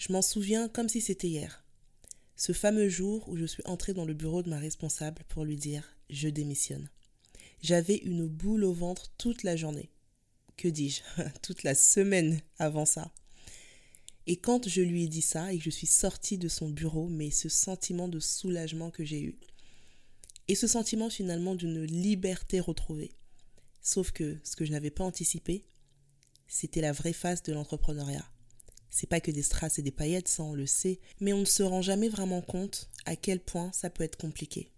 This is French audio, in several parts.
Je m'en souviens comme si c'était hier. Ce fameux jour où je suis entrée dans le bureau de ma responsable pour lui dire je démissionne. J'avais une boule au ventre toute la journée. Que dis-je? Toute la semaine avant ça. Et quand je lui ai dit ça et que je suis sortie de son bureau, mais ce sentiment de soulagement que j'ai eu. Et ce sentiment finalement d'une liberté retrouvée. Sauf que ce que je n'avais pas anticipé, c'était la vraie face de l'entrepreneuriat. C'est pas que des strass et des paillettes, ça on le sait, mais on ne se rend jamais vraiment compte à quel point ça peut être compliqué.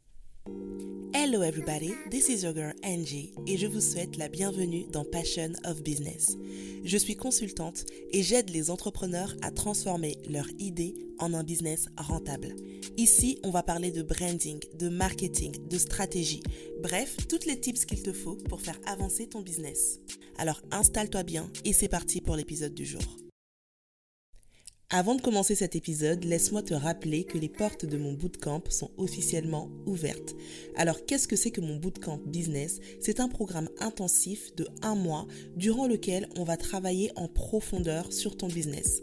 Hello everybody, this is your girl Angie et je vous souhaite la bienvenue dans Passion of Business. Je suis consultante et j'aide les entrepreneurs à transformer leur idée en un business rentable. Ici, on va parler de branding, de marketing, de stratégie, bref, toutes les tips qu'il te faut pour faire avancer ton business. Alors installe-toi bien et c'est parti pour l'épisode du jour. Avant de commencer cet épisode, laisse-moi te rappeler que les portes de mon bootcamp sont officiellement ouvertes. Alors qu'est-ce que c'est que mon bootcamp business? C'est un programme intensif de un mois durant lequel on va travailler en profondeur sur ton business.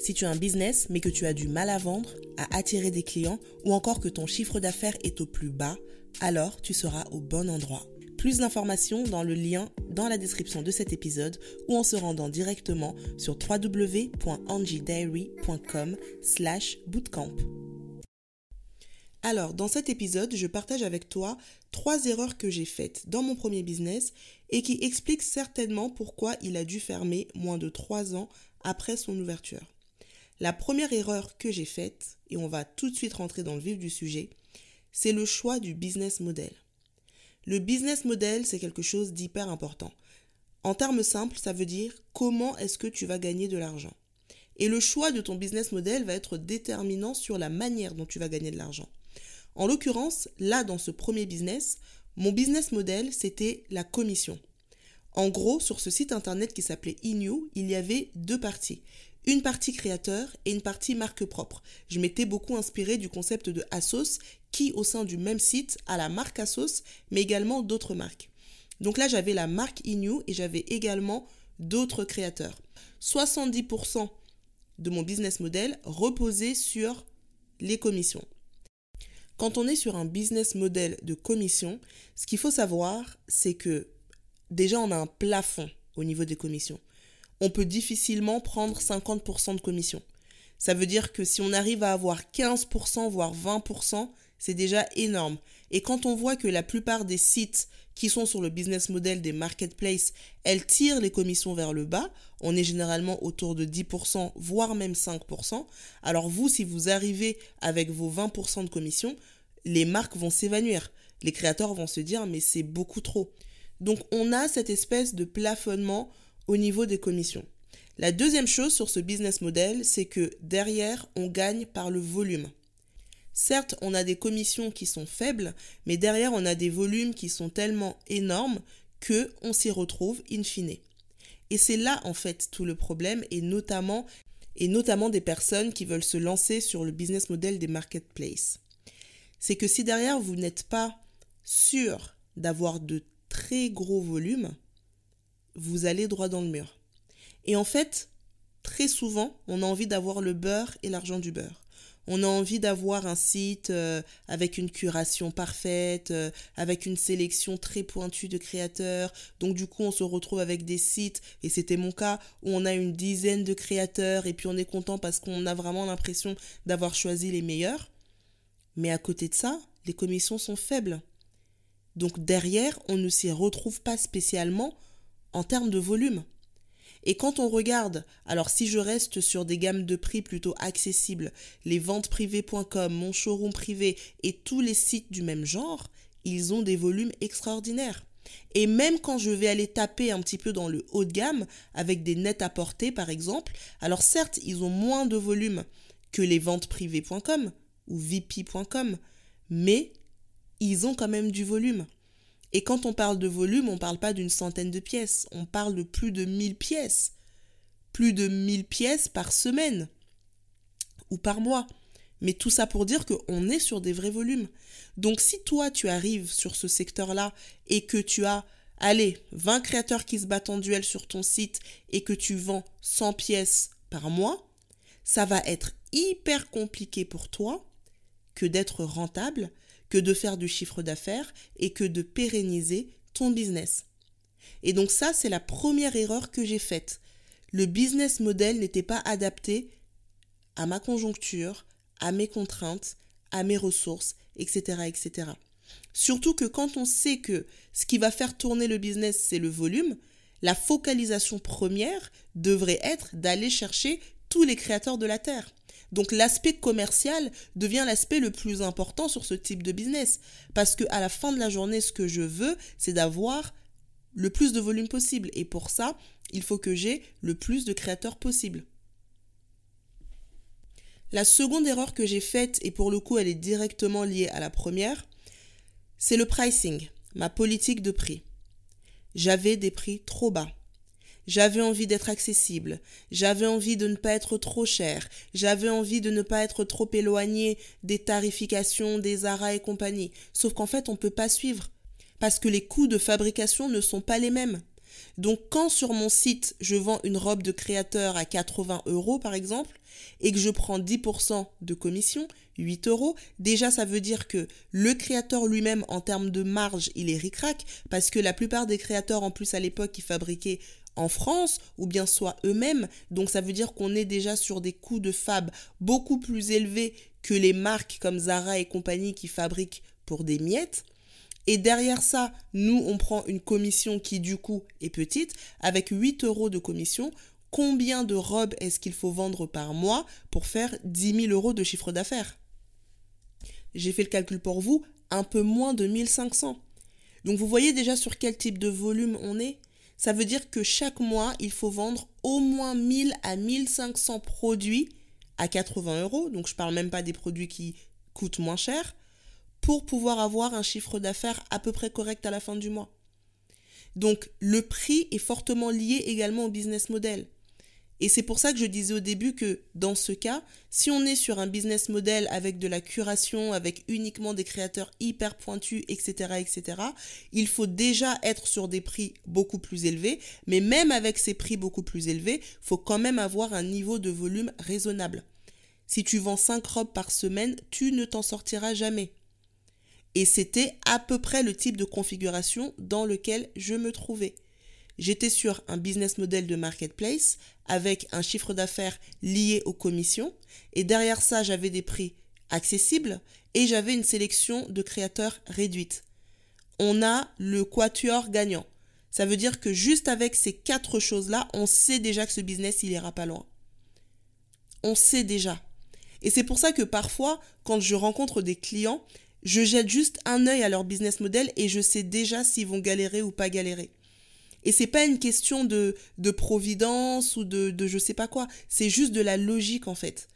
Si tu as un business mais que tu as du mal à vendre, à attirer des clients ou encore que ton chiffre d'affaires est au plus bas, alors tu seras au bon endroit. Plus d'informations dans le lien dans la description de cet épisode ou en se rendant directement sur www.angiediary.com slash bootcamp. Alors, dans cet épisode, je partage avec toi trois erreurs que j'ai faites dans mon premier business et qui expliquent certainement pourquoi il a dû fermer moins de trois ans après son ouverture. La première erreur que j'ai faite, et on va tout de suite rentrer dans le vif du sujet, c'est le choix du business model. Le business model, c'est quelque chose d'hyper important. En termes simples, ça veut dire comment est-ce que tu vas gagner de l'argent. Et le choix de ton business model va être déterminant sur la manière dont tu vas gagner de l'argent. En l'occurrence, là, dans ce premier business, mon business model, c'était la commission. En gros, sur ce site internet qui s'appelait Inu, il y avait deux parties une partie créateur et une partie marque propre. Je m'étais beaucoup inspiré du concept de Asos qui, au sein du même site, a la marque Asos, mais également d'autres marques. Donc là, j'avais la marque Inu et j'avais également d'autres créateurs. 70% de mon business model reposait sur les commissions. Quand on est sur un business model de commission, ce qu'il faut savoir, c'est que déjà on a un plafond au niveau des commissions on peut difficilement prendre 50% de commission. Ça veut dire que si on arrive à avoir 15%, voire 20%, c'est déjà énorme. Et quand on voit que la plupart des sites qui sont sur le business model des marketplaces, elles tirent les commissions vers le bas, on est généralement autour de 10%, voire même 5%. Alors vous, si vous arrivez avec vos 20% de commission, les marques vont s'évanouir. Les créateurs vont se dire mais c'est beaucoup trop. Donc on a cette espèce de plafonnement au niveau des commissions. La deuxième chose sur ce business model, c'est que derrière, on gagne par le volume. Certes, on a des commissions qui sont faibles, mais derrière, on a des volumes qui sont tellement énormes que on s'y retrouve in fine. Et c'est là en fait tout le problème et notamment et notamment des personnes qui veulent se lancer sur le business model des marketplaces. C'est que si derrière vous n'êtes pas sûr d'avoir de très gros volumes, vous allez droit dans le mur. Et en fait, très souvent, on a envie d'avoir le beurre et l'argent du beurre. On a envie d'avoir un site euh, avec une curation parfaite, euh, avec une sélection très pointue de créateurs. Donc du coup, on se retrouve avec des sites, et c'était mon cas, où on a une dizaine de créateurs, et puis on est content parce qu'on a vraiment l'impression d'avoir choisi les meilleurs. Mais à côté de ça, les commissions sont faibles. Donc derrière, on ne s'y retrouve pas spécialement en termes de volume. Et quand on regarde, alors si je reste sur des gammes de prix plutôt accessibles, les ventesprivées.com, mon showroom privé et tous les sites du même genre, ils ont des volumes extraordinaires. Et même quand je vais aller taper un petit peu dans le haut de gamme, avec des nets à porter par exemple, alors certes, ils ont moins de volume que les ventesprivées.com ou vp.com, mais ils ont quand même du volume. Et quand on parle de volume, on ne parle pas d'une centaine de pièces, on parle de plus de 1000 pièces. Plus de 1000 pièces par semaine ou par mois. Mais tout ça pour dire qu'on est sur des vrais volumes. Donc si toi tu arrives sur ce secteur-là et que tu as, allez, 20 créateurs qui se battent en duel sur ton site et que tu vends 100 pièces par mois, ça va être hyper compliqué pour toi que d'être rentable, que de faire du chiffre d'affaires et que de pérenniser ton business. Et donc ça, c'est la première erreur que j'ai faite. Le business model n'était pas adapté à ma conjoncture, à mes contraintes, à mes ressources, etc., etc. Surtout que quand on sait que ce qui va faire tourner le business, c'est le volume, la focalisation première devrait être d'aller chercher tous les créateurs de la Terre. Donc l'aspect commercial devient l'aspect le plus important sur ce type de business. Parce que à la fin de la journée, ce que je veux, c'est d'avoir le plus de volume possible. Et pour ça, il faut que j'ai le plus de créateurs possible. La seconde erreur que j'ai faite, et pour le coup elle est directement liée à la première, c'est le pricing, ma politique de prix. J'avais des prix trop bas. J'avais envie d'être accessible, j'avais envie de ne pas être trop cher, j'avais envie de ne pas être trop éloigné des tarifications des Zara et compagnie. Sauf qu'en fait, on ne peut pas suivre parce que les coûts de fabrication ne sont pas les mêmes. Donc quand sur mon site, je vends une robe de créateur à 80 euros par exemple, et que je prends 10% de commission, 8 euros, déjà ça veut dire que le créateur lui-même en termes de marge, il est ricrac, parce que la plupart des créateurs en plus à l'époque qui fabriquaient en France ou bien soit eux-mêmes. Donc ça veut dire qu'on est déjà sur des coûts de fab beaucoup plus élevés que les marques comme Zara et compagnie qui fabriquent pour des miettes. Et derrière ça, nous, on prend une commission qui du coup est petite, avec 8 euros de commission. Combien de robes est-ce qu'il faut vendre par mois pour faire 10 000 euros de chiffre d'affaires? J'ai fait le calcul pour vous, un peu moins de 1500. Donc vous voyez déjà sur quel type de volume on est? Ça veut dire que chaque mois, il faut vendre au moins 1000 à 1500 produits à 80 euros. Donc je ne parle même pas des produits qui coûtent moins cher pour pouvoir avoir un chiffre d'affaires à peu près correct à la fin du mois. Donc le prix est fortement lié également au business model. Et c'est pour ça que je disais au début que dans ce cas, si on est sur un business model avec de la curation, avec uniquement des créateurs hyper pointus, etc., etc., il faut déjà être sur des prix beaucoup plus élevés. Mais même avec ces prix beaucoup plus élevés, faut quand même avoir un niveau de volume raisonnable. Si tu vends 5 robes par semaine, tu ne t'en sortiras jamais. Et c'était à peu près le type de configuration dans lequel je me trouvais j'étais sur un business model de marketplace avec un chiffre d'affaires lié aux commissions. Et derrière ça, j'avais des prix accessibles et j'avais une sélection de créateurs réduite. On a le quatuor gagnant. Ça veut dire que juste avec ces quatre choses-là, on sait déjà que ce business, il ira pas loin. On sait déjà. Et c'est pour ça que parfois, quand je rencontre des clients, je jette juste un œil à leur business model et je sais déjà s'ils vont galérer ou pas galérer. Et c'est pas une question de, de providence ou de, de je sais pas quoi. C'est juste de la logique, en fait.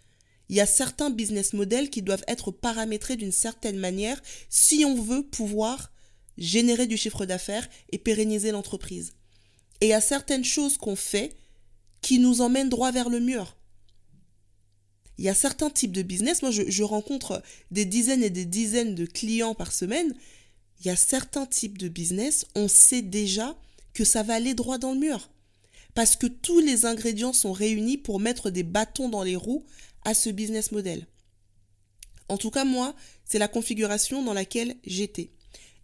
Il y a certains business models qui doivent être paramétrés d'une certaine manière si on veut pouvoir générer du chiffre d'affaires et pérenniser l'entreprise. Et il y a certaines choses qu'on fait qui nous emmènent droit vers le mur. Il y a certains types de business, moi je, je rencontre des dizaines et des dizaines de clients par semaine, il y a certains types de business, on sait déjà que ça va aller droit dans le mur. Parce que tous les ingrédients sont réunis pour mettre des bâtons dans les roues à ce business model. En tout cas, moi, c'est la configuration dans laquelle j'étais.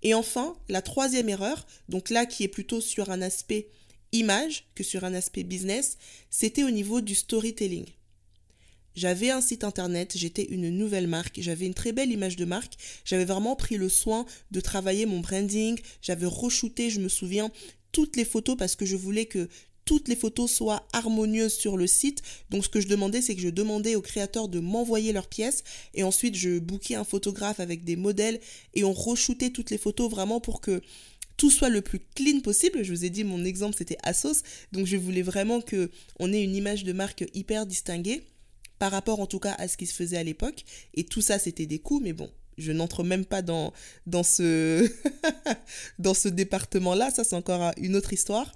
Et enfin, la troisième erreur, donc là qui est plutôt sur un aspect image que sur un aspect business, c'était au niveau du storytelling. J'avais un site internet, j'étais une nouvelle marque, j'avais une très belle image de marque, j'avais vraiment pris le soin de travailler mon branding, j'avais re-shooté, je me souviens, toutes les photos parce que je voulais que toutes les photos soient harmonieuses sur le site. Donc ce que je demandais, c'est que je demandais aux créateurs de m'envoyer leurs pièces et ensuite je bookais un photographe avec des modèles et on re-shootait toutes les photos vraiment pour que tout soit le plus clean possible. Je vous ai dit mon exemple c'était Asos, donc je voulais vraiment que on ait une image de marque hyper distinguée par rapport en tout cas à ce qui se faisait à l'époque et tout ça c'était des coûts mais bon, je n'entre même pas dans, ce, ce département-là. Ça, c'est encore une autre histoire.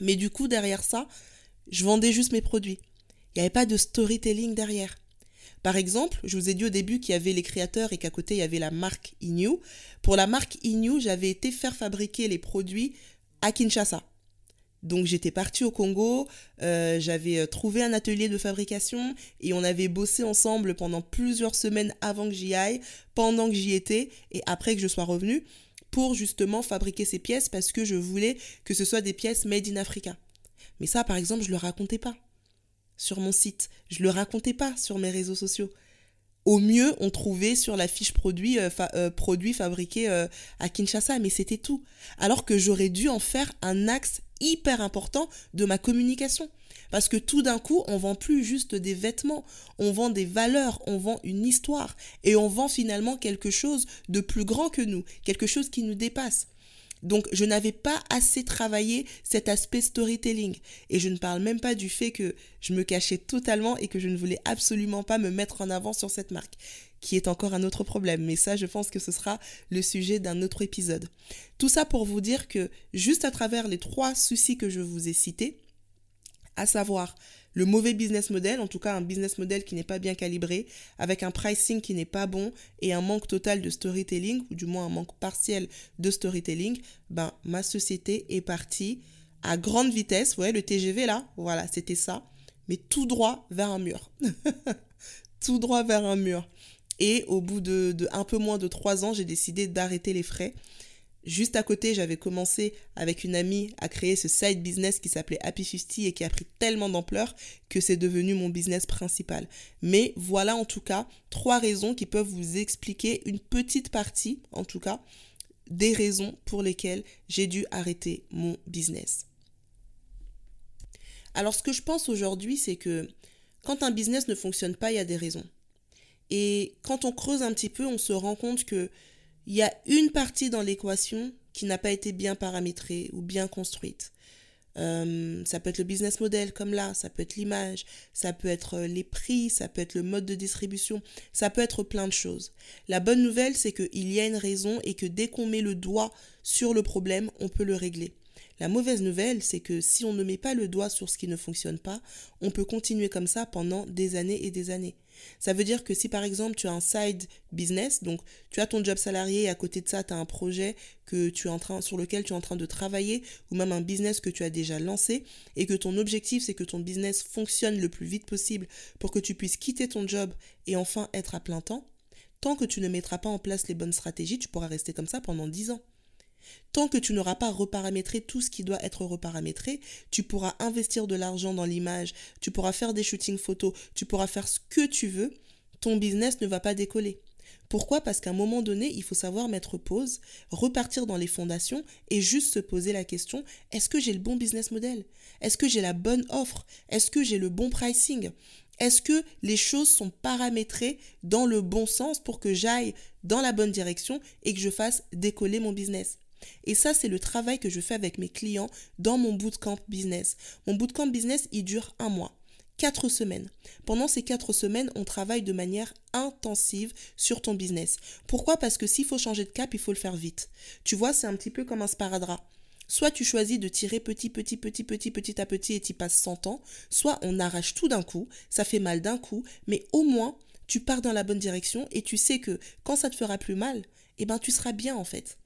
Mais du coup, derrière ça, je vendais juste mes produits. Il n'y avait pas de storytelling derrière. Par exemple, je vous ai dit au début qu'il y avait les créateurs et qu'à côté, il y avait la marque Inu. Pour la marque Inu, j'avais été faire fabriquer les produits à Kinshasa. Donc j'étais partie au Congo, euh, j'avais euh, trouvé un atelier de fabrication et on avait bossé ensemble pendant plusieurs semaines avant que j'y aille, pendant que j'y étais et après que je sois revenue pour justement fabriquer ces pièces parce que je voulais que ce soit des pièces made in Africa. Mais ça par exemple je le racontais pas sur mon site, je le racontais pas sur mes réseaux sociaux au mieux, on trouvait sur la fiche produit, euh, produit fabriqué à Kinshasa, mais c'était tout. Alors que j'aurais dû en faire un axe hyper important de ma communication. Parce que tout d'un coup, on vend plus juste des vêtements, on vend des valeurs, on vend une histoire, et on vend finalement quelque chose de plus grand que nous, quelque chose qui nous dépasse. Donc je n'avais pas assez travaillé cet aspect storytelling. Et je ne parle même pas du fait que je me cachais totalement et que je ne voulais absolument pas me mettre en avant sur cette marque, qui est encore un autre problème. Mais ça, je pense que ce sera le sujet d'un autre épisode. Tout ça pour vous dire que juste à travers les trois soucis que je vous ai cités, à savoir le mauvais business model, en tout cas un business model qui n'est pas bien calibré, avec un pricing qui n'est pas bon et un manque total de storytelling, ou du moins un manque partiel de storytelling, ben ma société est partie à grande vitesse, vous voyez le TGV là, voilà, c'était ça, mais tout droit vers un mur. tout droit vers un mur. Et au bout de, un peu moins de trois ans, j'ai décidé d'arrêter les frais Juste à côté, j'avais commencé avec une amie à créer ce side business qui s'appelait Happy 50 et qui a pris tellement d'ampleur que c'est devenu mon business principal. Mais voilà en tout cas trois raisons qui peuvent vous expliquer une petite partie, en tout cas, des raisons pour lesquelles j'ai dû arrêter mon business. Alors ce que je pense aujourd'hui, c'est que quand un business ne fonctionne pas, il y a des raisons. Et quand on creuse un petit peu, on se rend compte que il y a une partie dans l'équation qui n'a pas été bien paramétrée ou bien construite. Euh, ça peut être le business model comme là, ça peut être l'image, ça peut être euh, les prix, ça peut être le mode de distribution, ça peut être plein de choses. La bonne nouvelle, c'est qu'il y a une raison et que dès qu'on met le doigt sur le problème, on peut le régler. La mauvaise nouvelle, c'est que si on ne met pas le doigt sur ce qui ne fonctionne pas, on peut continuer comme ça pendant des années et des années. Ça veut dire que si par exemple tu as un side business, donc tu as ton job salarié et à côté de ça tu as un projet sur lequel tu es en train de travailler ou même un business que tu as déjà lancé et que ton objectif c'est que ton business fonctionne le plus vite possible pour que tu puisses quitter ton job et enfin être à plein temps, tant que tu ne mettras pas en place les bonnes stratégies, tu pourras rester comme ça pendant 10 ans. Tant que tu n'auras pas reparamétré tout ce qui doit être reparamétré, tu pourras investir de l'argent dans l'image, tu pourras faire des shootings photos, tu pourras faire ce que tu veux, ton business ne va pas décoller. Pourquoi? Parce qu'à un moment donné, il faut savoir mettre pause, repartir dans les fondations et juste se poser la question, est-ce que j'ai le bon business model? Est-ce que j'ai la bonne offre? Est-ce que j'ai le bon pricing? Est-ce que les choses sont paramétrées dans le bon sens pour que j'aille dans la bonne direction et que je fasse décoller mon business? Et ça, c'est le travail que je fais avec mes clients dans mon bootcamp business. Mon bootcamp business, il dure un mois. Quatre semaines. Pendant ces quatre semaines, on travaille de manière intensive sur ton business. Pourquoi? Parce que s'il faut changer de cap, il faut le faire vite. Tu vois, c'est un petit peu comme un sparadrap. Soit tu choisis de tirer petit, petit, petit, petit, petit à petit et tu passes 100 ans, soit on arrache tout d'un coup, ça fait mal d'un coup, mais au moins tu pars dans la bonne direction et tu sais que quand ça te fera plus mal, eh ben tu seras bien en fait.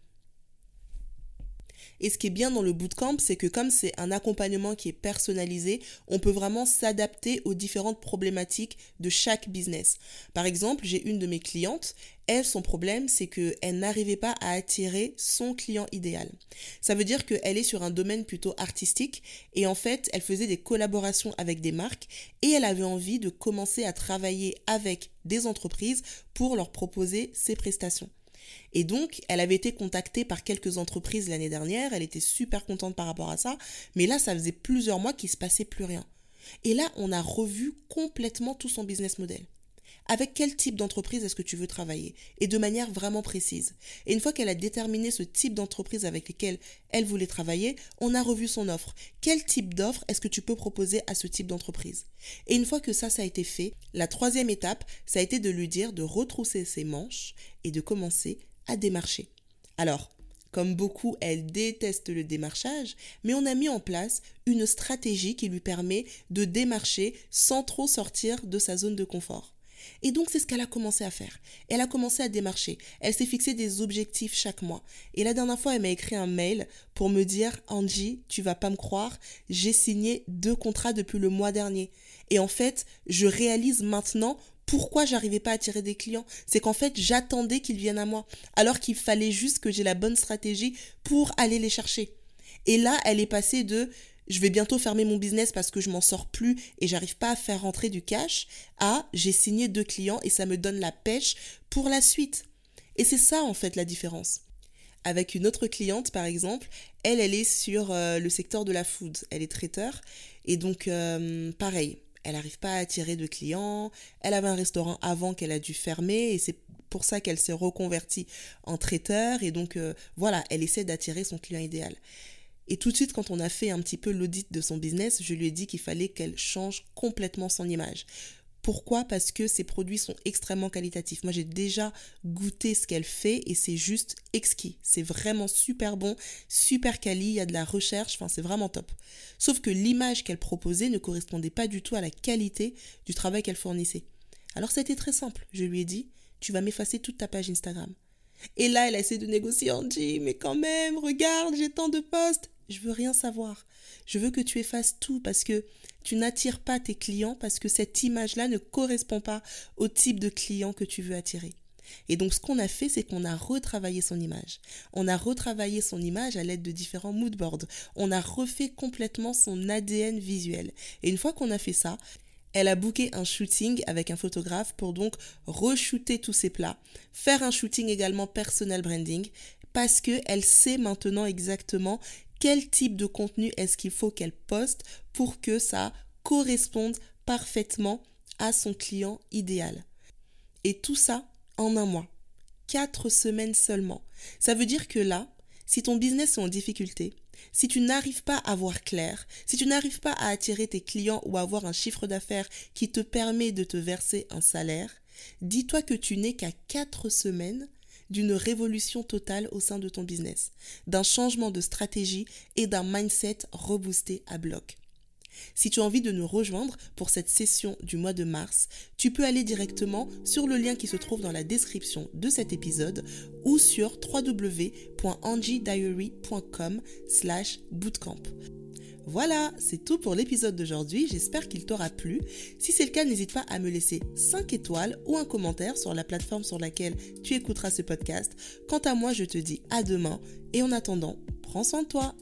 Et ce qui est bien dans le bootcamp, c'est que comme c'est un accompagnement qui est personnalisé, on peut vraiment s'adapter aux différentes problématiques de chaque business. Par exemple, j'ai une de mes clientes, elle, son problème, c'est qu'elle n'arrivait pas à attirer son client idéal. Ça veut dire qu'elle est sur un domaine plutôt artistique et en fait, elle faisait des collaborations avec des marques et elle avait envie de commencer à travailler avec des entreprises pour leur proposer ses prestations. Et donc, elle avait été contactée par quelques entreprises l'année dernière, elle était super contente par rapport à ça, mais là, ça faisait plusieurs mois qu'il se passait plus rien. Et là, on a revu complètement tout son business model. Avec quel type d'entreprise est-ce que tu veux travailler? Et de manière vraiment précise. Et une fois qu'elle a déterminé ce type d'entreprise avec lesquelles elle voulait travailler, on a revu son offre. Quel type d'offre est-ce que tu peux proposer à ce type d'entreprise? Et une fois que ça, ça a été fait, la troisième étape, ça a été de lui dire de retrousser ses manches et de commencer à démarcher. Alors, comme beaucoup, elle déteste le démarchage, mais on a mis en place une stratégie qui lui permet de démarcher sans trop sortir de sa zone de confort. Et donc c'est ce qu'elle a commencé à faire. Elle a commencé à démarcher. Elle s'est fixé des objectifs chaque mois. Et la dernière fois, elle m'a écrit un mail pour me dire Angie, tu vas pas me croire, j'ai signé deux contrats depuis le mois dernier. Et en fait, je réalise maintenant pourquoi j'arrivais pas à attirer des clients C'est qu'en fait, j'attendais qu'ils viennent à moi, alors qu'il fallait juste que j'ai la bonne stratégie pour aller les chercher. Et là, elle est passée de je vais bientôt fermer mon business parce que je m'en sors plus et j'arrive pas à faire rentrer du cash à j'ai signé deux clients et ça me donne la pêche pour la suite. Et c'est ça en fait la différence. Avec une autre cliente par exemple, elle elle est sur euh, le secteur de la food, elle est traiteur et donc euh, pareil, elle n'arrive pas à attirer de clients. Elle avait un restaurant avant qu'elle a dû fermer et c'est pour ça qu'elle s'est reconvertie en traiteur. Et donc euh, voilà, elle essaie d'attirer son client idéal. Et tout de suite, quand on a fait un petit peu l'audit de son business, je lui ai dit qu'il fallait qu'elle change complètement son image. Pourquoi? Parce que ses produits sont extrêmement qualitatifs. Moi, j'ai déjà goûté ce qu'elle fait et c'est juste exquis. C'est vraiment super bon, super quali, il y a de la recherche, enfin, c'est vraiment top. Sauf que l'image qu'elle proposait ne correspondait pas du tout à la qualité du travail qu'elle fournissait. Alors, c'était très simple. Je lui ai dit, tu vas m'effacer toute ta page Instagram. Et là, elle a essayé de négocier en dit, mais quand même, regarde, j'ai tant de posts. Je veux rien savoir. Je veux que tu effaces tout parce que tu n'attires pas tes clients parce que cette image-là ne correspond pas au type de client que tu veux attirer. Et donc ce qu'on a fait, c'est qu'on a retravaillé son image. On a retravaillé son image à l'aide de différents moodboards. On a refait complètement son ADN visuel. Et une fois qu'on a fait ça, elle a booké un shooting avec un photographe pour donc re-shooter tous ses plats, faire un shooting également personal branding, parce qu'elle sait maintenant exactement quel type de contenu est-ce qu'il faut qu'elle poste pour que ça corresponde parfaitement à son client idéal. Et tout ça en un mois. Quatre semaines seulement. Ça veut dire que là, si ton business est en difficulté, si tu n'arrives pas à voir clair, si tu n'arrives pas à attirer tes clients ou à avoir un chiffre d'affaires qui te permet de te verser un salaire, dis-toi que tu n'es qu'à quatre semaines d'une révolution totale au sein de ton business, d'un changement de stratégie et d'un mindset reboosté à bloc. Si tu as envie de nous rejoindre pour cette session du mois de mars, tu peux aller directement sur le lien qui se trouve dans la description de cet épisode ou sur www.angiediary.com slash bootcamp. Voilà, c'est tout pour l'épisode d'aujourd'hui, j'espère qu'il t'aura plu. Si c'est le cas, n'hésite pas à me laisser 5 étoiles ou un commentaire sur la plateforme sur laquelle tu écouteras ce podcast. Quant à moi, je te dis à demain et en attendant, prends soin de toi.